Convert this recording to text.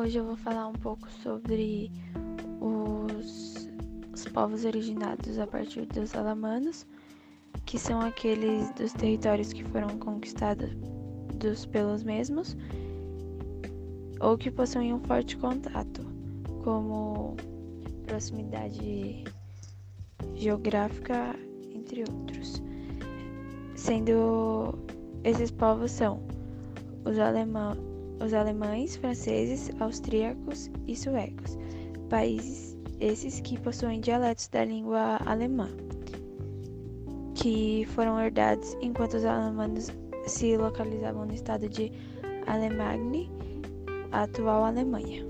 hoje eu vou falar um pouco sobre os, os povos originados a partir dos alamanos, que são aqueles dos territórios que foram conquistados dos pelos mesmos ou que possuem um forte contato, como proximidade geográfica, entre outros. Sendo esses povos são os, alemã, os alemães, franceses, austríacos e suecos, países esses que possuem dialetos da língua alemã, que foram herdados enquanto os alemães se localizavam no estado de Alemanha, atual Alemanha.